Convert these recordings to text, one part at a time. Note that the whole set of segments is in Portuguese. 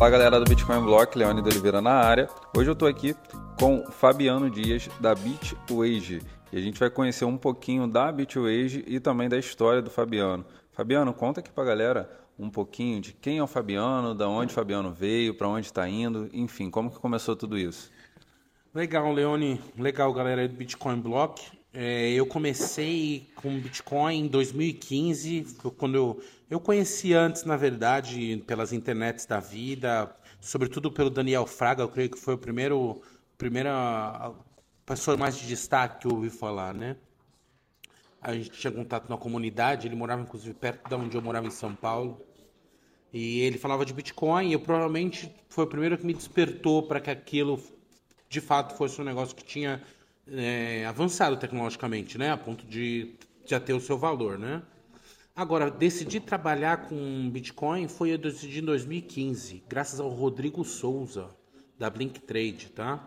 Fala galera do Bitcoin Block, Leone de Oliveira na área. Hoje eu estou aqui com Fabiano Dias da Bitwage e a gente vai conhecer um pouquinho da Bitwage e também da história do Fabiano. Fabiano, conta aqui pra galera um pouquinho de quem é o Fabiano, da onde o Fabiano veio, para onde está indo, enfim, como que começou tudo isso. Legal, Leone. Legal, galera do Bitcoin Block. É, eu comecei com Bitcoin em 2015, quando eu, eu conheci antes, na verdade, pelas internets da vida, sobretudo pelo Daniel Fraga, eu creio que foi o primeiro, primeira pessoa mais de destaque que eu ouvi falar, né? A gente tinha contato na comunidade, ele morava inclusive perto de onde eu morava em São Paulo. E ele falava de Bitcoin, e eu provavelmente foi o primeiro que me despertou para que aquilo de fato fosse um negócio que tinha é, avançado tecnologicamente, né? A ponto de já ter o seu valor, né? Agora, decidir trabalhar com Bitcoin foi eu decidi em 2015, graças ao Rodrigo Souza, da Blink Trade, tá?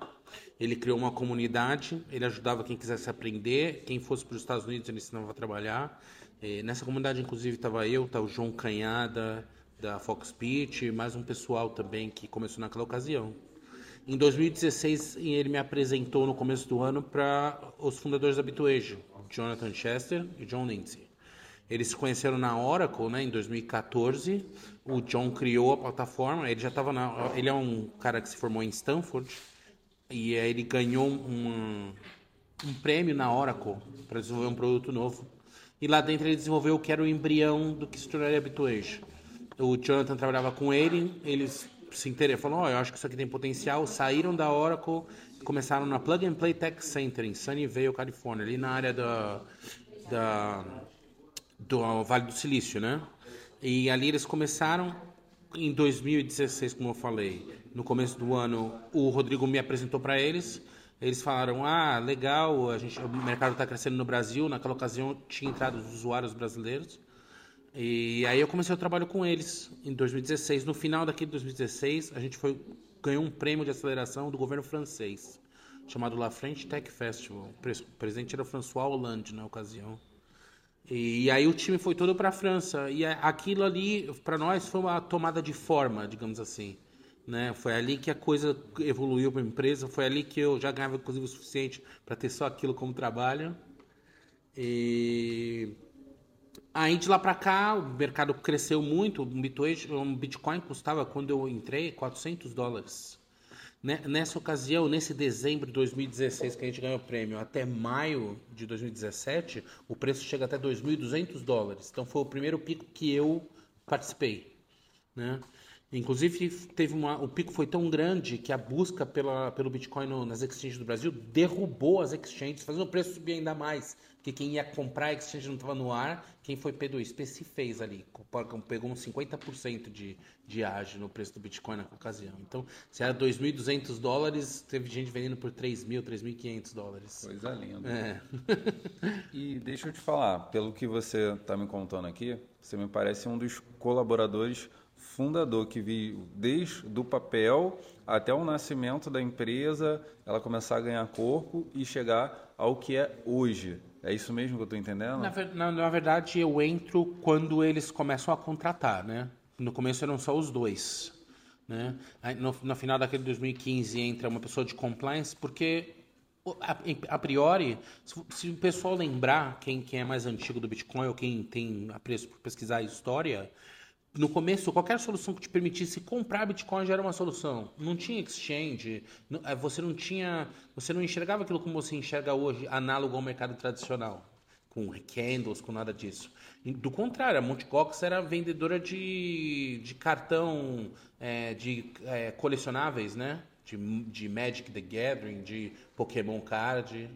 Ele criou uma comunidade, ele ajudava quem quisesse aprender, quem fosse para os Estados Unidos ele ensinava a trabalhar. E nessa comunidade, inclusive, estava eu, tá o João Canhada, da Fox Pitch, mais um pessoal também que começou naquela ocasião. Em 2016, ele me apresentou no começo do ano para os fundadores da Bitwage, Jonathan Chester e John Lindsay. Eles se conheceram na Oracle, né, em 2014. O John criou a plataforma. Ele já estava na. Ele é um cara que se formou em Stanford e ele ganhou um, um prêmio na Oracle para desenvolver um produto novo. E lá dentro ele desenvolveu o que era o embrião do que se tornaria Bitwage. O Jonathan trabalhava com ele, eles se interessaram, falaram, oh, eu acho que isso aqui tem potencial, saíram da Oracle começaram na Plug and Play Tech Center em Sunnyvale, Califórnia, ali na área da, da, do Vale do Silício, né? E ali eles começaram em 2016, como eu falei, no começo do ano, o Rodrigo me apresentou para eles. Eles falaram: "Ah, legal, a gente, o mercado está crescendo no Brasil". Naquela ocasião tinha entrado os usuários brasileiros. E aí eu comecei o trabalho com eles em 2016. No final daquele 2016, a gente foi ganhou um prêmio de aceleração do governo francês, chamado La French Tech Festival. O presidente era François Hollande na ocasião. E, aí o time foi todo para a França. E aquilo ali, para nós, foi uma tomada de forma, digamos assim. Né? Foi ali que a coisa evoluiu para a empresa. Foi ali que eu já ganhava, inclusive, o suficiente para ter só aquilo como trabalho. E Aí de lá para cá o mercado cresceu muito, um Bitcoin, custava quando eu entrei 400 dólares. Né, nessa ocasião, nesse dezembro de 2016 que a gente ganhou o prêmio, até maio de 2017, o preço chega até 2.200 dólares. Então foi o primeiro pico que eu participei. Né? Inclusive, teve uma, o pico foi tão grande que a busca pela, pelo Bitcoin no, nas exchanges do Brasil derrubou as exchanges, fazendo o preço subir ainda mais. Porque quem ia comprar a exchange não estava no ar, quem foi P2P se fez ali. Pegou uns 50% de, de ágio no preço do Bitcoin na ocasião. Então, se era 2.200 dólares, teve gente vendendo por 3.000, 3.500 dólares. Coisa linda. É. e deixa eu te falar, pelo que você está me contando aqui, você me parece um dos colaboradores fundador que viu desde do papel até o nascimento da empresa, ela começar a ganhar corpo e chegar ao que é hoje. É isso mesmo que eu estou entendendo? Na, na, na, verdade, eu entro quando eles começam a contratar, né? No começo eram só os dois, né? No, no final daquele 2015 entra uma pessoa de compliance, porque a, a priori, se, se, o pessoal lembrar, quem, quem é mais antigo do Bitcoin ou quem tem apreço por pesquisar a história, no começo, qualquer solução que te permitisse comprar Bitcoin já era uma solução. Não tinha exchange, é, você não tinha, você não enxergava aquilo como você enxerga hoje, análogo ao mercado tradicional, com candles, com nada disso. Do contrário, a Mt. Gox era vendedora de, de cartão é, de é, colecionáveis, né? De, de Magic the Gathering, de Pokémon Card.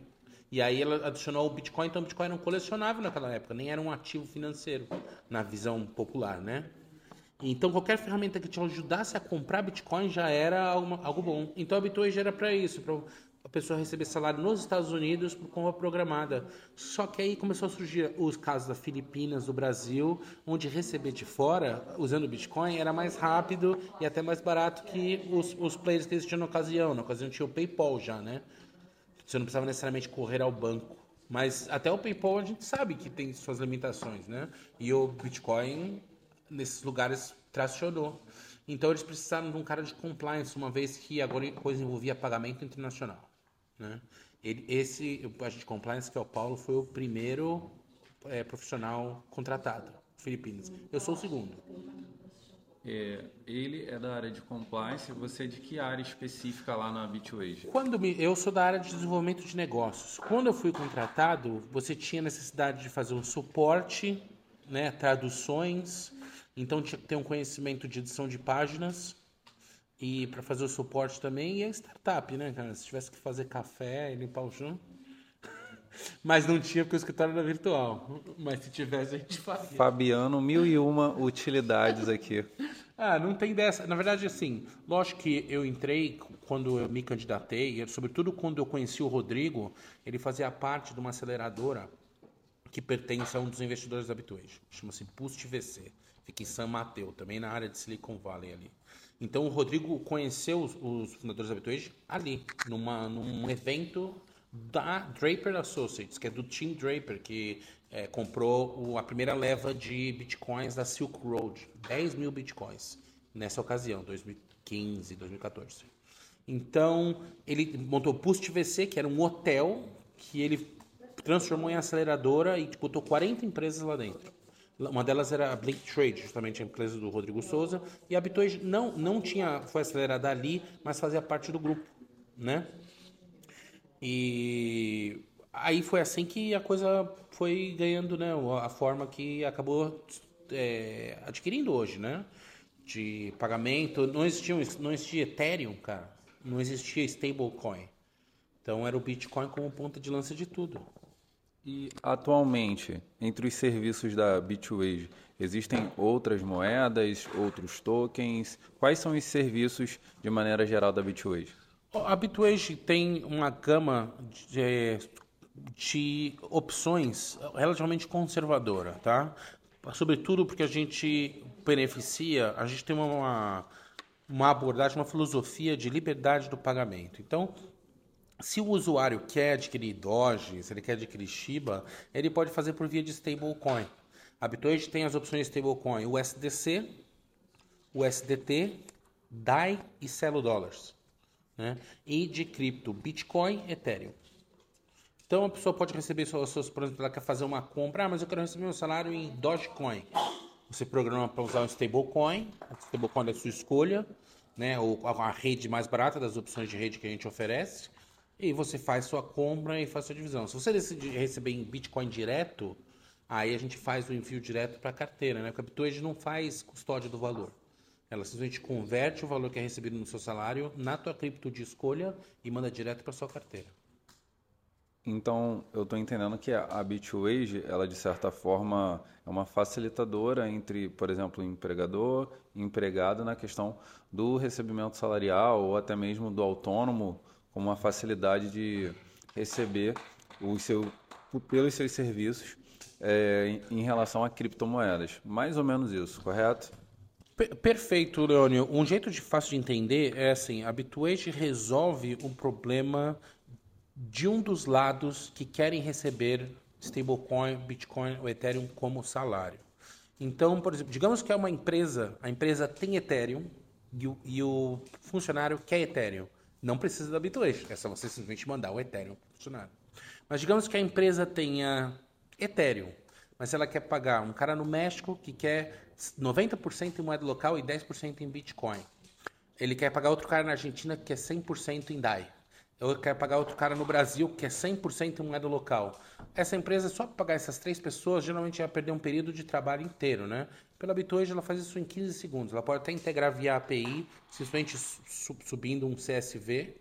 E aí ela adicionou o Bitcoin, então o Bitcoin era um colecionável naquela época, nem era um ativo financeiro, na visão popular, né? Então, qualquer ferramenta que te ajudasse a comprar Bitcoin já era algo, algo bom. Então, a Bitcoin era para isso, para a pessoa receber salário nos Estados Unidos por compra programada. Só que aí começou a surgir os casos das Filipinas, do Brasil, onde receber de fora, usando Bitcoin, era mais rápido e até mais barato que os, os players que existiam na ocasião. Na ocasião tinha o PayPal já, né? Você não precisava necessariamente correr ao banco. Mas até o PayPal a gente sabe que tem suas limitações, né? E o Bitcoin nesses lugares tracionou. Então eles precisaram de um cara de compliance, uma vez que agora a coisa envolvia pagamento internacional. Né? Ele, esse agente de compliance, que é o Paulo, foi o primeiro é, profissional contratado, Filipinas. Eu sou o segundo. É, ele é da área de compliance, você é de que área específica lá na Bitwage? Quando me, eu sou da área de desenvolvimento de negócios. Quando eu fui contratado, você tinha necessidade de fazer um suporte, né, traduções, então tinha que ter um conhecimento de edição de páginas e para fazer o suporte também e é startup, né, cara? Se tivesse que fazer café e limpar o chão, mas não tinha porque o escritório era virtual. Mas se tivesse, a gente fazia. Fabiano, mil e uma utilidades aqui. Ah, não tem dessa. Na verdade, assim, lógico que eu entrei quando eu me candidatei, sobretudo quando eu conheci o Rodrigo, ele fazia parte de uma aceleradora que pertence a um dos investidores da Bitwage. Chama-se Boost VC. Fica em San Mateo, também na área de Silicon Valley ali. Então o Rodrigo conheceu os, os fundadores da Bitwage ali, numa, num evento da Draper Associates, que é do Tim Draper, que é, comprou o, a primeira leva de bitcoins da Silk Road, 10 mil bitcoins nessa ocasião, 2015, 2014. Então, ele montou o Pust VC, que era um hotel que ele transformou em aceleradora e botou 40 empresas lá dentro. Uma delas era a Blink Trade, justamente a empresa do Rodrigo Souza, e a Bitcoin não, não tinha, foi acelerada ali, mas fazia parte do grupo, né? E aí foi assim que a coisa foi ganhando né, a forma que acabou é, adquirindo hoje, né? De pagamento. Não existia, não existia Ethereum, cara. Não existia stablecoin. Então era o Bitcoin como ponta de lança de tudo. E atualmente, entre os serviços da Bitwage, existem outras moedas, outros tokens? Quais são os serviços de maneira geral da Bitwage? A Bitwage tem uma gama de, de opções relativamente conservadora, tá? Sobretudo porque a gente beneficia, a gente tem uma, uma abordagem, uma filosofia de liberdade do pagamento. Então, se o usuário quer adquirir Doge, se ele quer adquirir Shiba, ele pode fazer por via de stablecoin. A Bitwage tem as opções stablecoin USDC, USDT, DAI e Celo Dollars né? e de cripto, Bitcoin, Ethereum. Então a pessoa pode receber seus, seus exemplo, ela quer fazer uma compra, ah, mas eu quero receber meu salário em Dogecoin. Você programa para usar um stablecoin, o stablecoin da sua escolha, né? ou a rede mais barata das opções de rede que a gente oferece, e você faz sua compra e faz sua divisão. Se você decidir receber em Bitcoin direto, aí a gente faz o envio direto para a carteira, né? Porque a Bitcoin não faz custódia do valor. Ela simplesmente converte o valor que é recebido no seu salário na tua cripto de escolha e manda direto para sua carteira. Então, eu estou entendendo que a Bitwage, ela de certa forma é uma facilitadora entre, por exemplo, empregador e empregado na questão do recebimento salarial ou até mesmo do autônomo, com uma facilidade de receber o seu, pelos seus serviços é, em relação a criptomoedas. Mais ou menos isso, correto? Perfeito, Leônio. Um jeito de fácil de entender é assim: a Bitwage resolve um problema de um dos lados que querem receber stablecoin, Bitcoin ou Ethereum como salário. Então, por exemplo, digamos que é uma empresa, a empresa tem Ethereum e o, e o funcionário quer Ethereum. Não precisa da Bitwage, é só você simplesmente mandar o Ethereum funcionário. Mas digamos que a empresa tenha Ethereum, mas ela quer pagar um cara no México que quer 90% em moeda local e 10% em Bitcoin. Ele quer pagar outro cara na Argentina que é 100% em DAI. Eu quero pagar outro cara no Brasil que é 100% em moeda local. Essa empresa, só para pagar essas três pessoas, geralmente ia perder um período de trabalho inteiro, né? Pela Bitcoin, ela faz isso em 15 segundos. Ela pode até integrar via API, simplesmente subindo um CSV.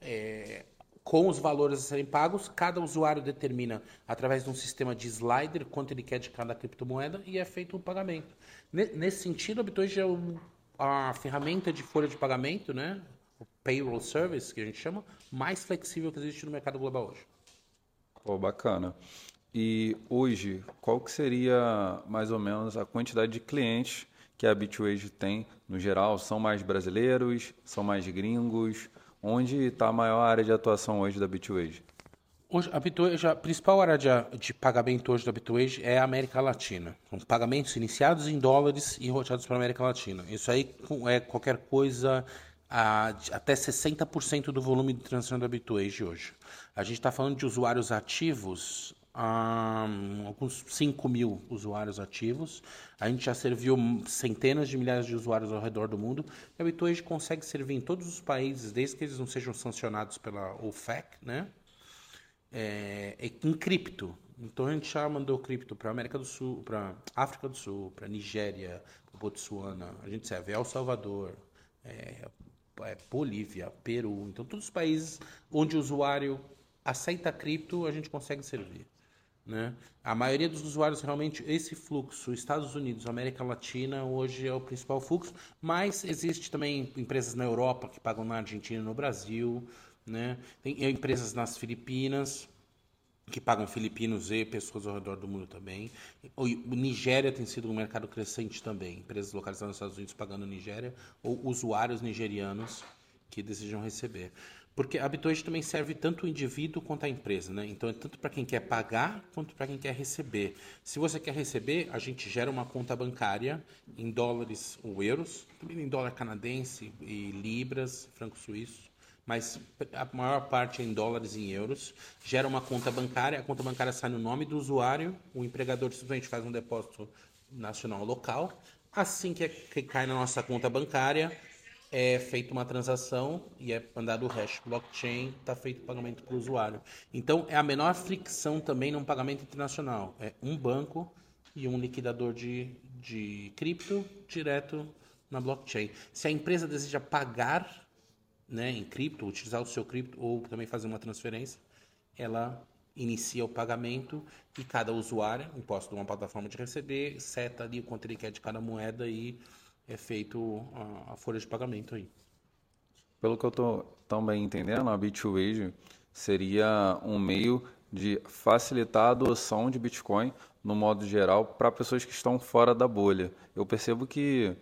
É, com os valores a serem pagos, cada usuário determina, através de um sistema de slider, quanto ele quer de cada criptomoeda e é feito um pagamento. Nesse sentido, a Bitcoin é a ferramenta de folha de pagamento, né? Payroll service, que a gente chama, mais flexível que existe no mercado global hoje. Pô, bacana. E hoje, qual que seria mais ou menos a quantidade de clientes que a Bitwage tem no geral? São mais brasileiros? São mais gringos? Onde está a maior área de atuação hoje da Bitwage? Hoje, a Bitwage, a principal área de, de pagamento hoje da Bitwage é a América Latina. São pagamentos iniciados em dólares e roteados para a América Latina. Isso aí é qualquer coisa a, até 60% do volume de transação da Bitwage hoje. A gente está falando de usuários ativos, um, alguns 5 mil usuários ativos. A gente já serviu centenas de milhares de usuários ao redor do mundo. E a Bitwage consegue servir em todos os países, desde que eles não sejam sancionados pela OFAC, né? é, é em cripto. Então a gente já mandou cripto para América do Sul, para África do Sul, para Nigéria, para Botsuana, a gente serve El Salvador, é, é, Bolívia, Peru. Então todos os países onde o usuário aceita cripto, a gente consegue servir. Né? A maioria dos usuários realmente esse fluxo, Estados Unidos, América Latina, hoje é o principal fluxo, mas existe também empresas na Europa que pagam na Argentina e no Brasil, né? Tem empresas nas Filipinas que pagam filipinos e pessoas ao redor do mundo também. O Nigéria tem sido um mercado crescente também. Empresas localizadas nos Estados Unidos pagando Nigéria ou usuários nigerianos que desejam receber. Porque a Bitwage também serve tanto o indivíduo quanto a empresa, né? Então é tanto para quem quer pagar quanto para quem quer receber. Se você quer receber, a gente gera uma conta bancária em dólares ou euros, também em dólar canadense e libras, franco suíço mas a maior parte é em dólares e em euros. Gera uma conta bancária, a conta bancária sai no nome do usuário, o empregador simplesmente faz um depósito nacional local. Assim que, é, que cai na nossa conta bancária, é feita uma transação e é mandado o hash blockchain, está feito o pagamento para o usuário. Então, é a menor fricção também num pagamento internacional. É um banco e um liquidador de, de cripto direto na blockchain. Se a empresa deseja pagar né, em cripto, utilizar o seu cripto ou também fazer uma transferência, ela inicia o pagamento e cada usuário, imposto de uma plataforma de receber, seta ali o quanto ele quer de cada moeda e é feito a, a folha de pagamento aí. Pelo que eu estou também entendendo, a Bit2Age seria um meio de facilitar a adoção de Bitcoin no modo geral para pessoas que estão fora da bolha. Eu percebo que,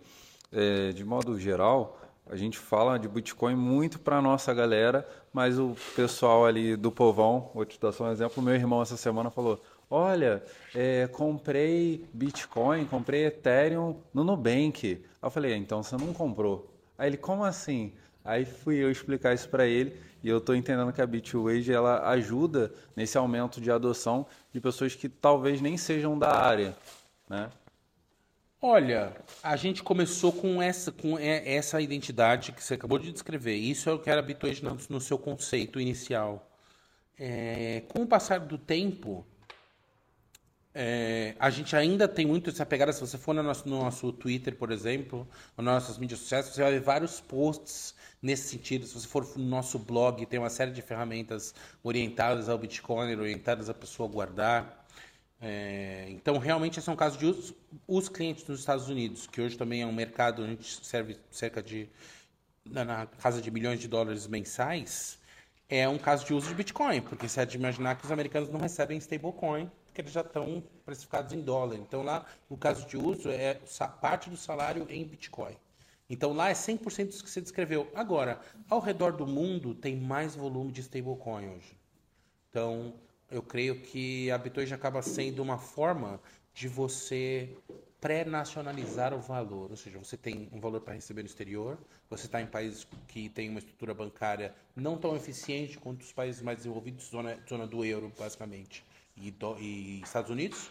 é, de modo geral, a gente fala de Bitcoin muito para nossa galera, mas o pessoal ali do povão, vou te dar só um exemplo, meu irmão essa semana falou, olha, é, comprei Bitcoin, comprei Ethereum no Nubank. Aí eu falei, então você não comprou. Aí ele, como assim? Aí fui eu explicar isso para ele e eu estou entendendo que a Bitwage ela ajuda nesse aumento de adoção de pessoas que talvez nem sejam da área, né? Olha, a gente começou com essa, com essa identidade que você acabou de descrever. Isso é o que era Bitwage no, seu conceito inicial. É, com o passar do tempo, é, a gente ainda tem muito essa pegada. Se você for no nosso, no nosso Twitter, por exemplo, nas nossas mídias sociais, você vai ver vários posts nesse sentido. Se você for no nosso blog, tem uma série de ferramentas orientadas ao Bitcoin, orientadas a pessoa guardar. É, então, realmente, esse é um caso de uso. Os clientes nos Estados Unidos, que hoje também é um mercado, a gente serve cerca de, na, na casa de bilhões de dólares mensais, é um caso de uso de Bitcoin, porque você é de imaginar que os americanos não recebem stablecoin, porque eles já estão precificados em dólar. Então, lá, o caso de uso é parte do salário em Bitcoin. Então, lá é 100% isso que você descreveu. Agora, ao redor do mundo, tem mais volume de stablecoin hoje. Então, eu creio que a Bitcoin acaba sendo uma forma de você pré-nacionalizar o valor, ou seja, você tem um valor para receber no exterior, você está em países que têm uma estrutura bancária não tão eficiente quanto os países mais desenvolvidos, zona, zona do euro, basicamente, e, do, e Estados Unidos.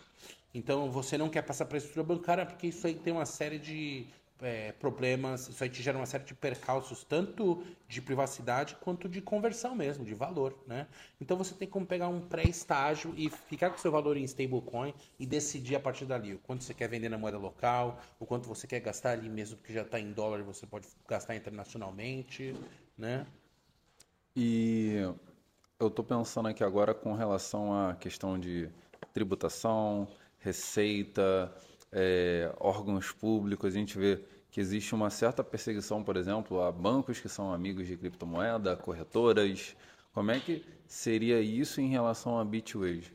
Então, você não quer passar para a estrutura bancária porque isso aí tem uma série de é, problemas, isso aí te gera uma série de percalços, tanto de privacidade quanto de conversão mesmo, de valor, né? Então você tem como pegar um pré-estágio e ficar com seu valor em stablecoin e decidir a partir dali o quanto você quer vender na moeda local, o quanto você quer gastar ali mesmo que já está em dólar, você pode gastar internacionalmente, né? E eu estou pensando aqui agora com relação à questão de tributação, receita, é, órgãos públicos, a gente vê que existe uma certa perseguição, por exemplo, a bancos que são amigos de criptomoeda, corretoras. Como é que seria isso em relação a Bitwage?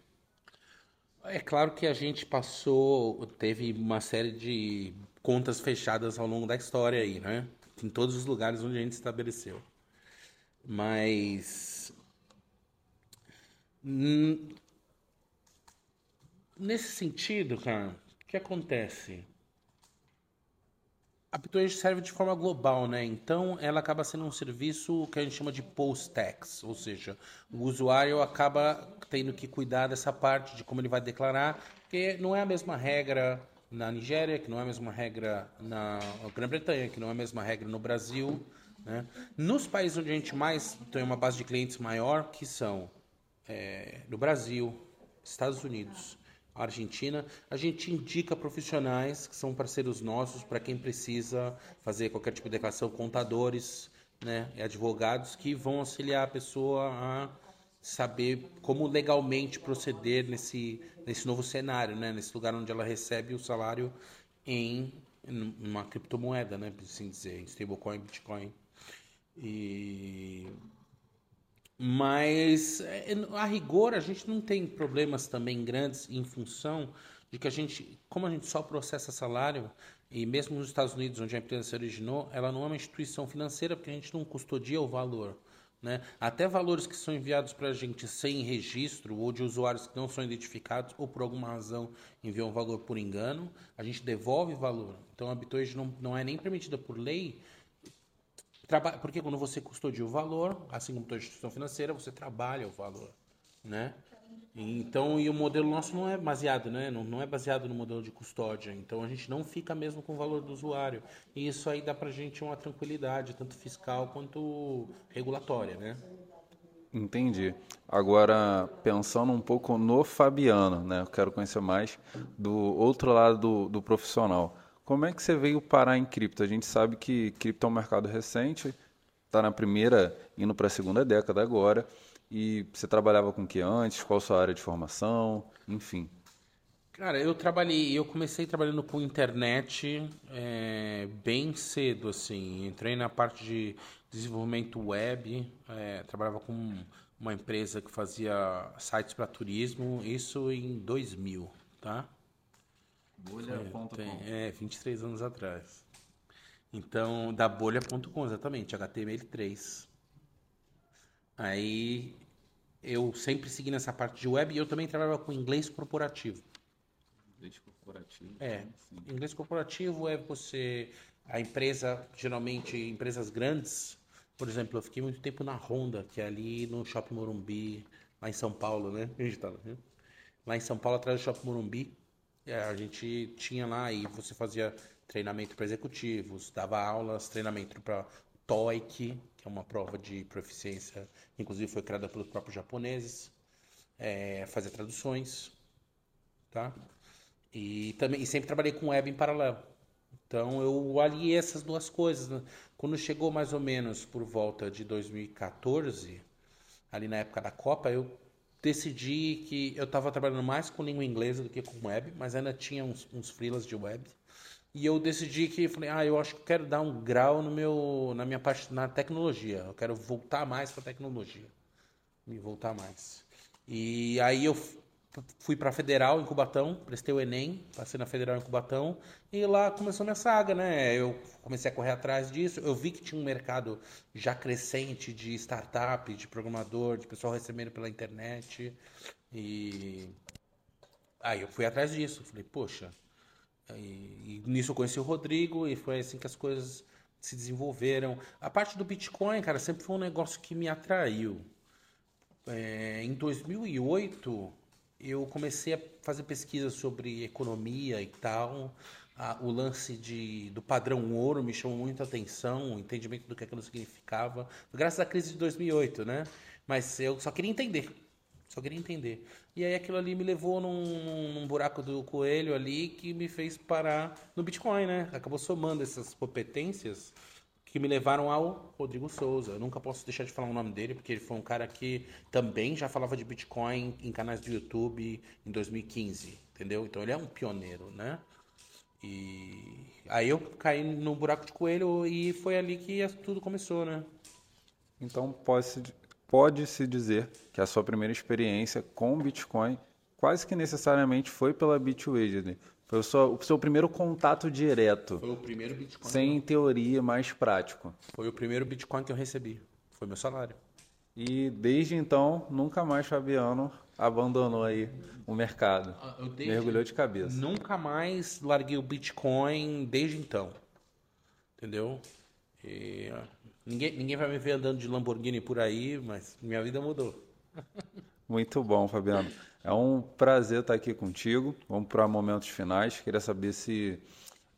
É claro que a gente passou, teve uma série de contas fechadas ao longo da história aí, né? Em todos os lugares onde a gente estabeleceu. Mas Hum, nesse sentido, cara, o que acontece? A Bitwage serve de forma global, né? Então, ela acaba sendo um serviço que a gente chama de post-tax, ou seja, o usuário acaba tendo que cuidar dessa parte de como ele vai declarar, porque não é a mesma regra na Nigéria, que não é a mesma regra na Grã-Bretanha, que não é a mesma regra no Brasil. Né? Nos países onde a gente mais tem uma base de clientes maior, que são é, no Brasil, Estados Unidos, Argentina, a gente indica profissionais que são parceiros nossos para quem precisa fazer qualquer tipo de declaração, contadores, né, advogados que vão auxiliar a pessoa a saber como legalmente proceder nesse, nesse novo cenário, né, nesse lugar onde ela recebe o salário em uma criptomoeda, né, por assim dizer, em stablecoin, Bitcoin. E mas é, a rigor a gente não tem problemas também grandes em função de que a gente, como a gente só processa salário, e mesmo nos Estados Unidos, onde a empresa se originou, ela não é uma instituição financeira porque a gente não custodia o valor. Né? Até valores que são enviados para a gente sem registro ou de usuários que não são identificados ou por alguma razão enviam valor por engano, a gente devolve valor. Então a Bitcoin não, não é nem permitida por lei porque quando você custodia o valor, assim como toda instituição financeira, você trabalha o valor, né? Então, e o modelo nosso não é baseado, né? Não, não é baseado no modelo de custódia. Então, a gente não fica mesmo com o valor do usuário. E isso aí dá pra gente uma tranquilidade, tanto fiscal quanto regulatória, né? Entendi. Agora, pensando um pouco no Fabiano, né? Eu quero conhecer mais do outro lado do, do profissional. Como é que você veio parar em cripto? A gente sabe que cripto é um mercado recente, está na primeira, indo para a segunda década agora. E você trabalhava com o que antes? Qual a sua área de formação? Enfim. Cara, eu trabalhei, eu comecei trabalhando com internet é, bem cedo, assim. Entrei na parte de desenvolvimento web, é, trabalhava com uma empresa que fazia sites para turismo, isso em 2000, tá? Bolha.com. É, 23 anos atrás. Então, da bolha.com, exatamente, HTML3. Aí eu sempre segui nessa parte de web e eu também trabalhava com inglês corporativo. Inglês corporativo? É. Sim. Inglês corporativo é você. A empresa, geralmente, empresas grandes. Por exemplo, eu fiquei muito tempo na Honda, que é ali no Shopping Morumbi, lá em São Paulo, né? Gente tá, né? Lá em São Paulo, atrás do Shopping Morumbi. É, a gente tinha lá e você fazia treinamento para executivos, dava aulas, treinamento para TOEIC, que é uma prova de proficiência, inclusive foi criada pelos próprios japoneses, é, fazia traduções, tá? E também e sempre trabalhei com web em paralelo. Então eu aliei essas duas coisas. Né? Quando chegou mais ou menos por volta de 2014, ali na época da Copa, eu decidi que eu estava trabalhando mais com língua inglesa do que com web, mas ainda tinha uns, uns freelas de web. E eu decidi que falei, ah, eu acho que quero dar um grau no meu, na minha parte na tecnologia. Eu quero voltar mais para tecnologia, me voltar mais. E aí eu fui para Federal em Cubatão, prestei o Enem, passei na Federal em Cubatão e lá começou minha saga, né? Eu comecei a correr atrás disso. Eu vi que tinha um mercado já crescente de startup, de programador, de pessoal recebendo pela internet e aí eu fui atrás disso. Falei, poxa, e, e nisso eu conheci o Rodrigo e foi assim que as coisas se desenvolveram. A parte do Bitcoin, cara, sempre foi um negócio que me atraiu. É, em 2008 eu comecei a fazer pesquisa sobre economia e tal. o lance de, do padrão ouro me chamou muita atenção, o entendimento do que aquilo significava. Graças à crise de 2008, né? Mas eu só queria entender. Só queria entender. E aí aquilo ali me levou num, num, buraco do coelho ali que me fez parar no Bitcoin, né? Acabou somando essas competências que me levaram ao Rodrigo Souza. Eu nunca posso deixar de falar o nome dele, porque ele foi um cara que também já falava de Bitcoin em canais do YouTube em 2015, entendeu? Então ele é um pioneiro, né? E aí eu caí no buraco de coelho e foi ali que tudo começou, né? Então pode-se pode -se dizer que a sua primeira experiência com Bitcoin quase que necessariamente foi pela Bitwage, foi o seu, o seu, primeiro contato direto. Foi o primeiro Bitcoin. Sem teoria, mais prático. Foi o primeiro Bitcoin que eu recebi. Foi meu salário. E desde então, nunca mais Fabiano abandonou aí o mercado. Ah, desde- Mergulhou de cabeça. Nunca mais larguei o Bitcoin desde então. Entendeu? E, ó, ninguém, ninguém vai me ver andando de Lamborghini por aí, mas minha vida mudou. Muito bom, Fabiano. É um prazer estar aqui contigo. Vamos para momentos finais. Queria saber se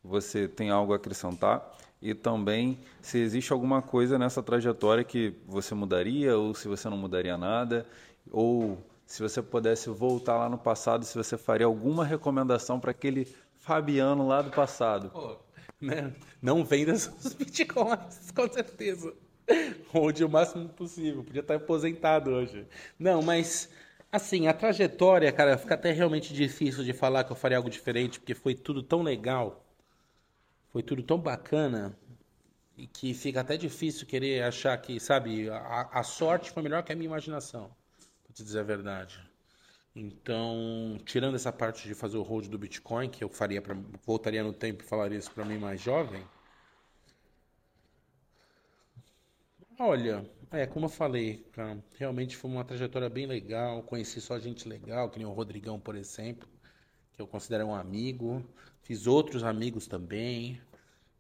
você tem algo a acrescentar e também se existe alguma coisa nessa trajetória que você mudaria ou se você não mudaria nada ou se você pudesse voltar lá no passado, se você faria alguma recomendação para aquele Fabiano lá do passado. Pô, né? Não venda seus bitcoins, com certeza. Onde o máximo possível. Podia estar aposentado hoje. Não, mas assim, a trajetória, cara, fica até realmente difícil de falar que eu faria algo diferente, porque foi tudo tão legal. Foi tudo tão bacana. E que fica até difícil querer achar que, sabe, a, a sorte foi melhor que a minha imaginação. Pra te dizer a verdade. Então, tirando essa parte de fazer o hold do Bitcoin, que eu faria para voltaria no tempo e falaria isso para mim mais jovem. Olha, é, como eu falei, realmente foi uma trajetória bem legal. Conheci só gente legal, que nem o Rodrigão, por exemplo, que eu considero um amigo. Fiz outros amigos também.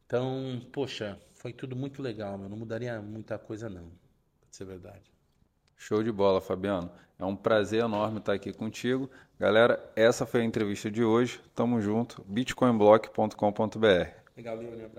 Então, poxa, foi tudo muito legal, meu. Não mudaria muita coisa, não, pra ser verdade. Show de bola, Fabiano. É um prazer enorme estar aqui contigo. Galera, essa foi a entrevista de hoje. Tamo junto. bitcoinblock.com.br. Legal, Leone.